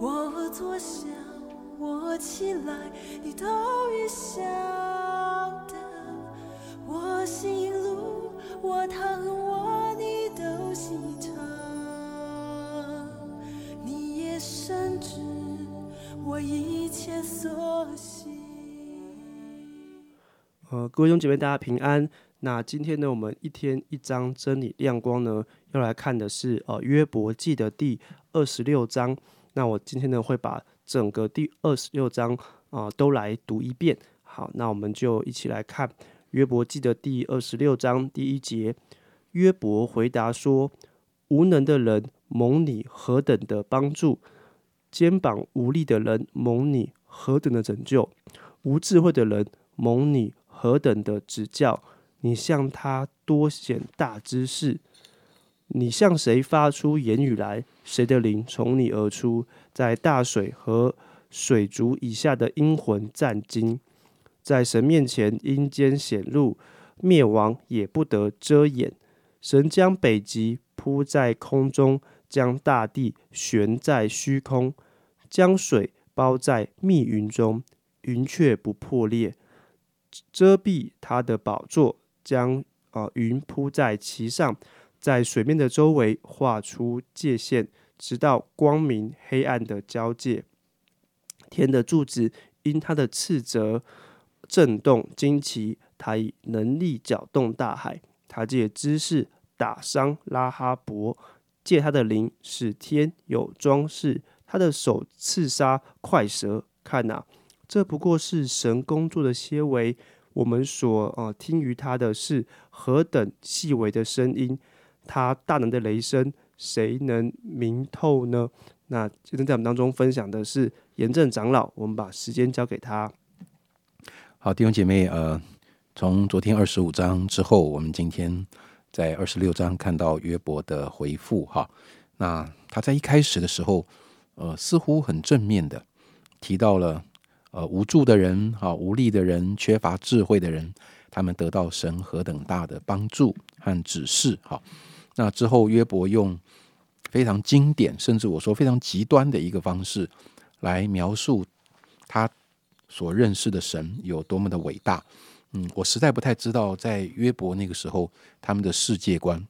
我坐下，我起来，你都已晓得。我行路，我躺卧，你都细察。你也深知我一切所行。呃，各位兄姐妹，大家平安。那今天呢，我们一天一章真理亮光呢，要来看的是呃约伯记的第二十六章。那我今天呢会把整个第二十六章啊都来读一遍。好，那我们就一起来看约伯记的第二十六章第一节。约伯回答说：“无能的人蒙你何等的帮助，肩膀无力的人蒙你何等的拯救，无智慧的人蒙你何等的指教。你向他多显大知识。”你向谁发出言语来？谁的灵从你而出？在大水和水族以下的阴魂战惊，在神面前阴间显露，灭亡也不得遮掩。神将北极铺在空中，将大地悬在虚空，将水包在密云中，云却不破裂，遮蔽他的宝座，将啊云铺在其上。在水面的周围画出界限，直到光明黑暗的交界。天的柱子因他的斥责震动惊奇，他以能力搅动大海。他借知识打伤拉哈伯，借他的灵使天有装饰。他的手刺杀快蛇，看呐，这不过是神工作的些微。我们所呃听于他的是何等细微的声音。他大能的雷声，谁能明透呢？那今天在我们当中分享的是严正长老，我们把时间交给他。好，弟兄姐妹，呃，从昨天二十五章之后，我们今天在二十六章看到约伯的回复。哈，那他在一开始的时候，呃，似乎很正面的提到了，呃，无助的人，哈，无力的人，缺乏智慧的人，他们得到神何等大的帮助和指示。哈。那之后，约伯用非常经典，甚至我说非常极端的一个方式来描述他所认识的神有多么的伟大。嗯，我实在不太知道在约伯那个时候他们的世界观，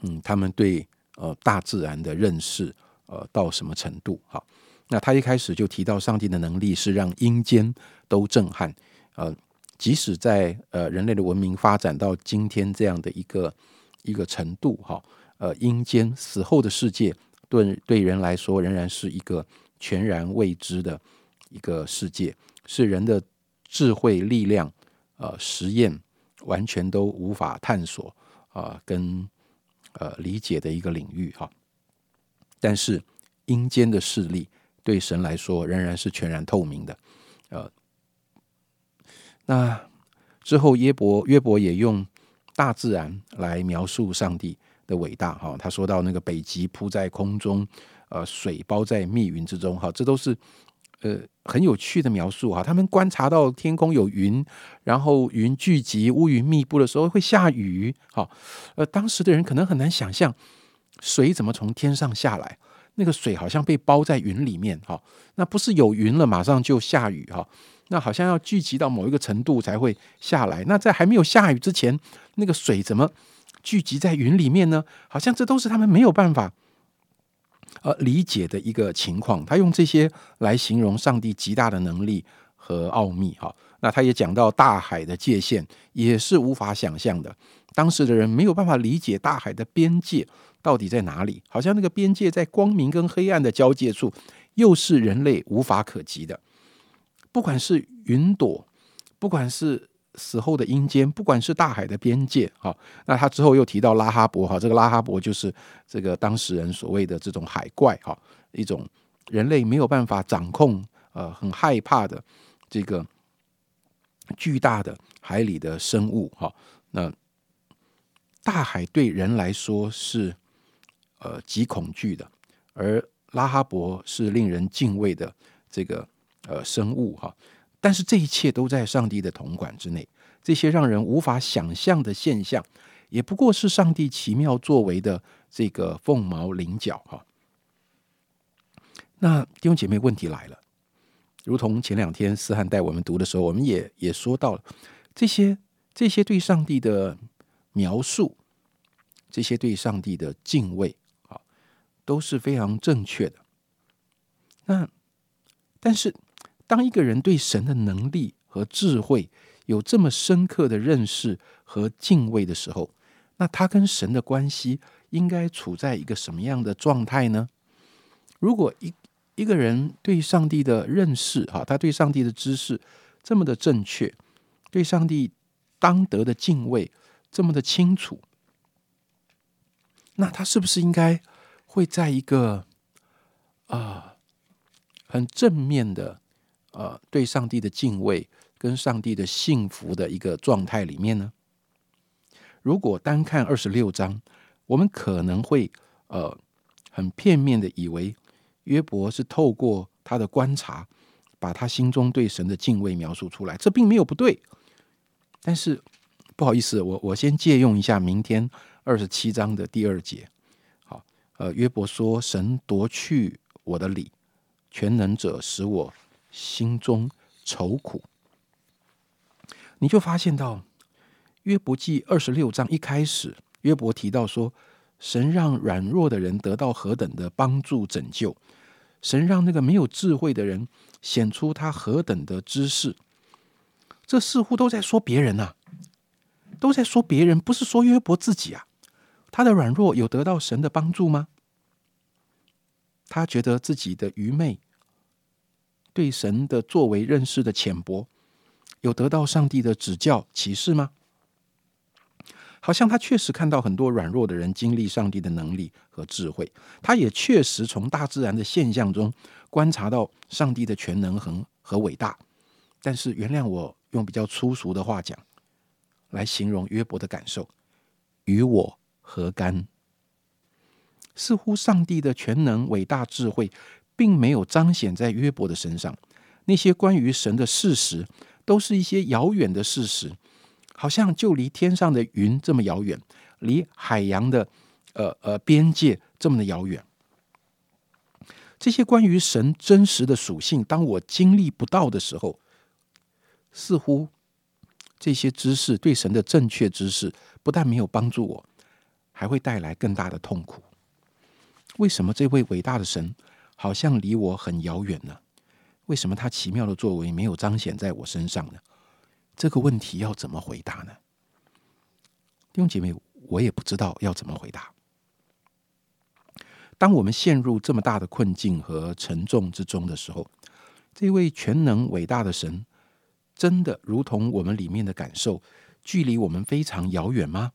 嗯，他们对呃大自然的认识呃到什么程度？好，那他一开始就提到上帝的能力是让阴间都震撼。呃，即使在呃人类的文明发展到今天这样的一个。一个程度哈，呃，阴间死后的世界对对人来说仍然是一个全然未知的一个世界，是人的智慧力量呃实验完全都无法探索啊跟呃理解的一个领域哈。但是阴间的势力对神来说仍然是全然透明的，呃，那之后约伯约伯也用。大自然来描述上帝的伟大，哈，他说到那个北极铺在空中，呃，水包在密云之中，哈，这都是呃很有趣的描述，哈。他们观察到天空有云，然后云聚集、乌云密布的时候会下雨，哈。呃，当时的人可能很难想象水怎么从天上下来，那个水好像被包在云里面，哈。那不是有云了马上就下雨，哈。那好像要聚集到某一个程度才会下来。那在还没有下雨之前，那个水怎么聚集在云里面呢？好像这都是他们没有办法呃理解的一个情况。他用这些来形容上帝极大的能力和奥秘。哈，那他也讲到大海的界限也是无法想象的。当时的人没有办法理解大海的边界到底在哪里，好像那个边界在光明跟黑暗的交界处，又是人类无法可及的。不管是云朵，不管是死后的阴间，不管是大海的边界，哈，那他之后又提到拉哈伯，哈，这个拉哈伯就是这个当事人所谓的这种海怪，哈，一种人类没有办法掌控，呃，很害怕的这个巨大的海里的生物，哈，那大海对人来说是呃极恐惧的，而拉哈伯是令人敬畏的这个。呃，生物哈，但是这一切都在上帝的统管之内。这些让人无法想象的现象，也不过是上帝奇妙作为的这个凤毛麟角哈。那弟兄姐妹，问题来了，如同前两天思翰带我们读的时候，我们也也说到了这些这些对上帝的描述，这些对上帝的敬畏啊，都是非常正确的。那但是，当一个人对神的能力和智慧有这么深刻的认识和敬畏的时候，那他跟神的关系应该处在一个什么样的状态呢？如果一一个人对上帝的认识，哈，他对上帝的知识这么的正确，对上帝当得的敬畏这么的清楚，那他是不是应该会在一个啊很正面的呃对上帝的敬畏跟上帝的幸福的一个状态里面呢？如果单看二十六章，我们可能会呃很片面的以为。约伯是透过他的观察，把他心中对神的敬畏描述出来，这并没有不对。但是不好意思，我我先借用一下明天二十七章的第二节。好，呃，约伯说：“神夺去我的理，全能者使我心中愁苦。”你就发现到约伯记二十六章一开始，约伯提到说。神让软弱的人得到何等的帮助拯救，神让那个没有智慧的人显出他何等的知识，这似乎都在说别人呐，都在说别人，不是说约伯自己啊。他的软弱有得到神的帮助吗？他觉得自己的愚昧，对神的作为认识的浅薄，有得到上帝的指教启示吗？好像他确实看到很多软弱的人经历上帝的能力和智慧，他也确实从大自然的现象中观察到上帝的全能和和伟大。但是，原谅我用比较粗俗的话讲，来形容约伯的感受，与我何干？似乎上帝的全能、伟大、智慧，并没有彰显在约伯的身上。那些关于神的事实，都是一些遥远的事实。好像就离天上的云这么遥远，离海洋的呃呃边界这么的遥远。这些关于神真实的属性，当我经历不到的时候，似乎这些知识对神的正确知识，不但没有帮助我，还会带来更大的痛苦。为什么这位伟大的神好像离我很遥远呢？为什么他奇妙的作为没有彰显在我身上呢？这个问题要怎么回答呢？弟兄姐妹，我也不知道要怎么回答。当我们陷入这么大的困境和沉重之中的时候，这位全能伟大的神，真的如同我们里面的感受，距离我们非常遥远吗？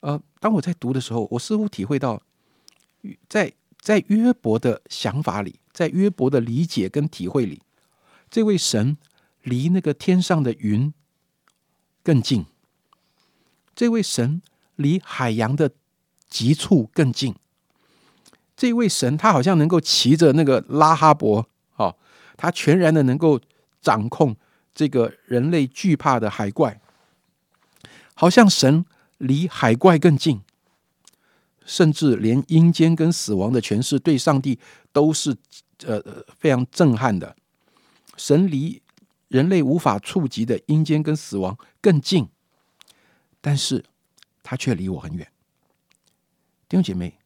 呃，当我在读的时候，我似乎体会到，在在约伯的想法里，在约伯的理解跟体会里，这位神。离那个天上的云更近，这位神离海洋的极处更近。这位神他好像能够骑着那个拉哈伯，哦，他全然的能够掌控这个人类惧怕的海怪，好像神离海怪更近，甚至连阴间跟死亡的权势对上帝都是呃非常震撼的。神离。人类无法触及的阴间跟死亡更近，但是他却离我很远。弟兄姐妹，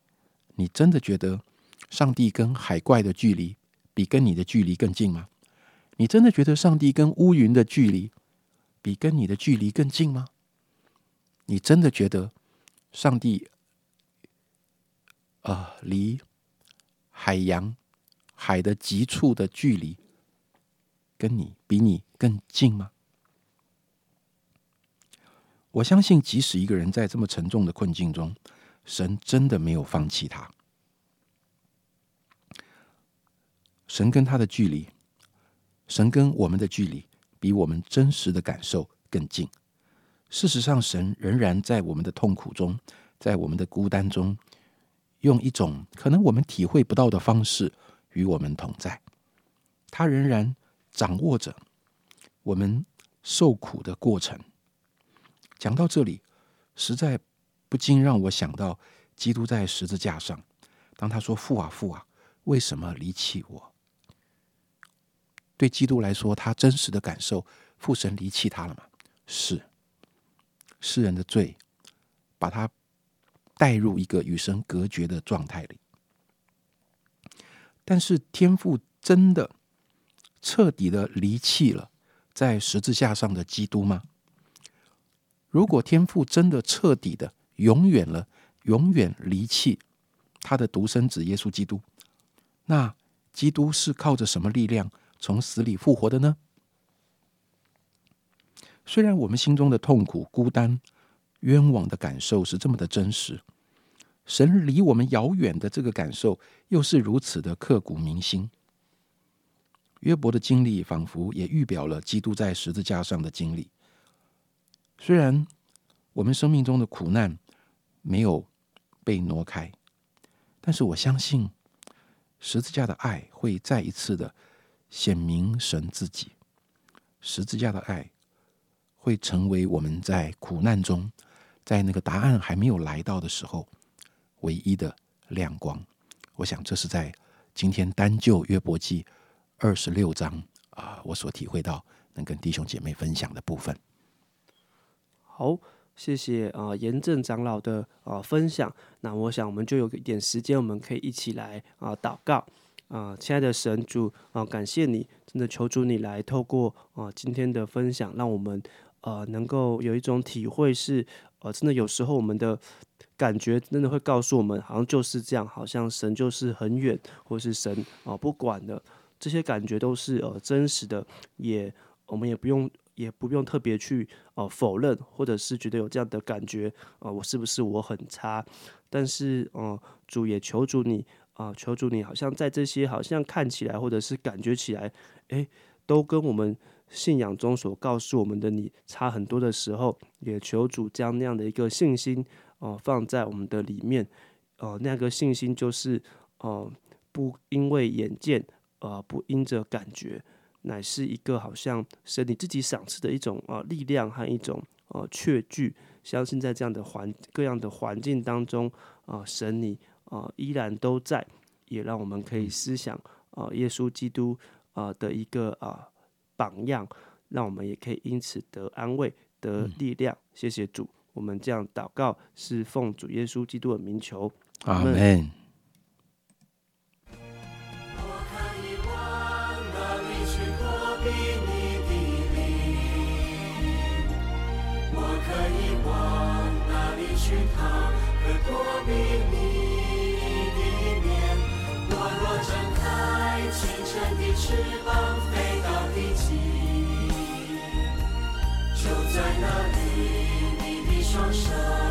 你真的觉得上帝跟海怪的距离比跟你的距离更近吗？你真的觉得上帝跟乌云的距离比跟你的距离更近吗？你真的觉得上帝啊，离海洋海的极处的距离？跟你比你更近吗？我相信，即使一个人在这么沉重的困境中，神真的没有放弃他。神跟他的距离，神跟我们的距离，比我们真实的感受更近。事实上，神仍然在我们的痛苦中，在我们的孤单中，用一种可能我们体会不到的方式与我们同在。他仍然。掌握着我们受苦的过程。讲到这里，实在不禁让我想到基督在十字架上，当他说“父啊，父啊，为什么离弃我？对基督来说，他真实的感受，父神离弃他了吗？是。世人的罪，把他带入一个与神隔绝的状态里。但是天父真的彻底的离弃了在十字架上的基督吗？如果天父真的彻底的永远了，永远离弃他的独生子耶稣基督，那基督是靠着什么力量从死里复活的呢？虽然我们心中的痛苦、孤单、冤枉的感受是这么的真实，神离我们遥远的这个感受又是如此的刻骨铭心。约伯的经历仿佛也预表了基督在十字架上的经历。虽然我们生命中的苦难没有被挪开，但是我相信十字架的爱会再一次的显明神自己。十字架的爱会成为我们在苦难中，在那个答案还没有来到的时候，唯一的亮光。我想这是在今天单就约伯记二十六章啊，我所体会到能跟弟兄姐妹分享的部分。好，谢谢啊，严正长老的啊分享。那我想我们就有一点时间，我们可以一起来啊祷告啊，亲爱的神主啊，感谢你，真的求主你来透过啊今天的分享，让我们呃能够有一种体会，是呃真的有时候我们的感觉真的会告诉我们，好像就是这样，好像神就是很远，或是神啊不管的，这些感觉都是呃真实的，也我们也不用。也不用特别去呃否认，或者是觉得有这样的感觉啊，我是不是我很差？但是呃，主也求主你啊，求主你，好像在这些好像看起来或者是感觉起来，诶，都跟我们信仰中所告诉我们的你差很多的时候，也求主将那样的一个信心哦放在我们的里面，呃，那个信心就是呃不因为眼见，呃不因着感觉。乃是一个好像神你自己赏赐的一种呃力量和一种呃确据，相信在这样的环各样的环境当中啊，神你啊依然都在，也让我们可以思想啊耶稣基督啊的一个啊榜样，让我们也可以因此得安慰得力量。谢谢主，我们这样祷告是奉主耶稣基督的名求，阿门。翅膀飞到地极，就在那里，你的双手。